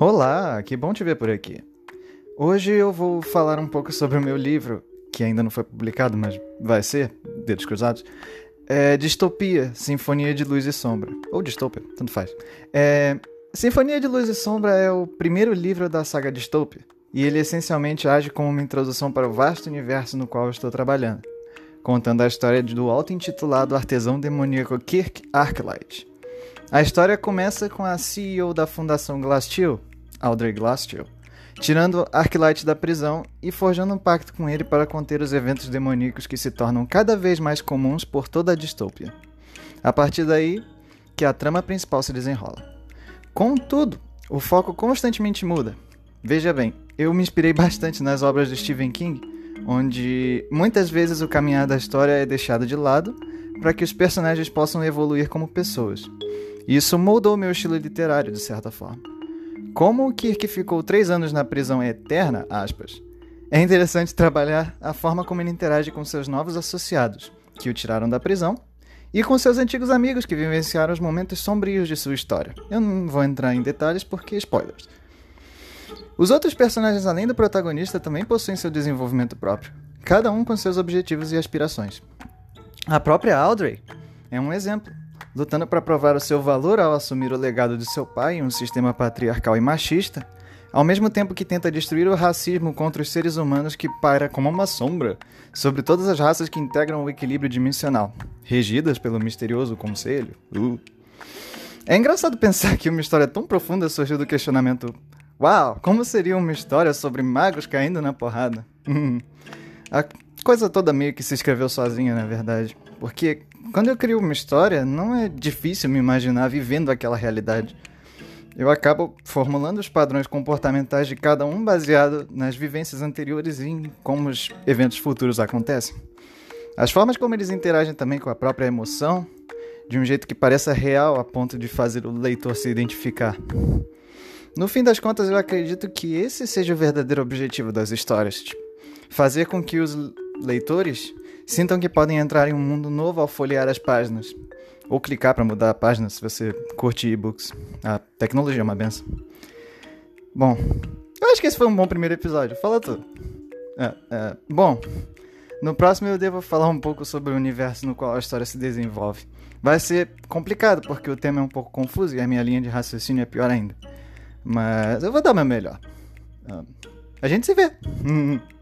Olá, que bom te ver por aqui. Hoje eu vou falar um pouco sobre o meu livro, que ainda não foi publicado, mas vai ser, dedos cruzados. É Distopia, Sinfonia de Luz e Sombra. Ou Distopia, tanto faz. É, Sinfonia de Luz e Sombra é o primeiro livro da saga Distopia, e ele essencialmente age como uma introdução para o vasto universo no qual estou trabalhando, contando a história do auto-intitulado artesão demoníaco Kirk Arklight. A história começa com a CEO da Fundação Glass-Steagall, Audrey Glass-Steagall, tirando Arclight da prisão e forjando um pacto com ele para conter os eventos demoníacos que se tornam cada vez mais comuns por toda a distopia. A partir daí, que a trama principal se desenrola. Contudo, o foco constantemente muda. Veja bem, eu me inspirei bastante nas obras de Stephen King, onde muitas vezes o caminhar da história é deixado de lado para que os personagens possam evoluir como pessoas. Isso moldou meu estilo literário, de certa forma. Como o Kirk ficou três anos na prisão eterna, aspas, é interessante trabalhar a forma como ele interage com seus novos associados, que o tiraram da prisão, e com seus antigos amigos que vivenciaram os momentos sombrios de sua história. Eu não vou entrar em detalhes porque spoilers. Os outros personagens, além do protagonista, também possuem seu desenvolvimento próprio, cada um com seus objetivos e aspirações. A própria Audrey é um exemplo lutando para provar o seu valor ao assumir o legado de seu pai em um sistema patriarcal e machista, ao mesmo tempo que tenta destruir o racismo contra os seres humanos que paira como uma sombra sobre todas as raças que integram o equilíbrio dimensional, regidas pelo misterioso conselho. Uh. É engraçado pensar que uma história tão profunda surgiu do questionamento: Uau, como seria uma história sobre magos caindo na porrada? A coisa toda meio que se escreveu sozinha, na verdade. Porque quando eu crio uma história, não é difícil me imaginar vivendo aquela realidade. Eu acabo formulando os padrões comportamentais de cada um baseado nas vivências anteriores e em como os eventos futuros acontecem. As formas como eles interagem também com a própria emoção, de um jeito que pareça real a ponto de fazer o leitor se identificar. No fim das contas, eu acredito que esse seja o verdadeiro objetivo das histórias: fazer com que os leitores sintam que podem entrar em um mundo novo ao folhear as páginas. Ou clicar para mudar a página se você curte e-books. A tecnologia é uma benção. Bom, eu acho que esse foi um bom primeiro episódio. Fala tudo. É, é, bom, no próximo eu devo falar um pouco sobre o universo no qual a história se desenvolve. Vai ser complicado porque o tema é um pouco confuso e a minha linha de raciocínio é pior ainda. Mas eu vou dar o meu melhor. A gente se vê.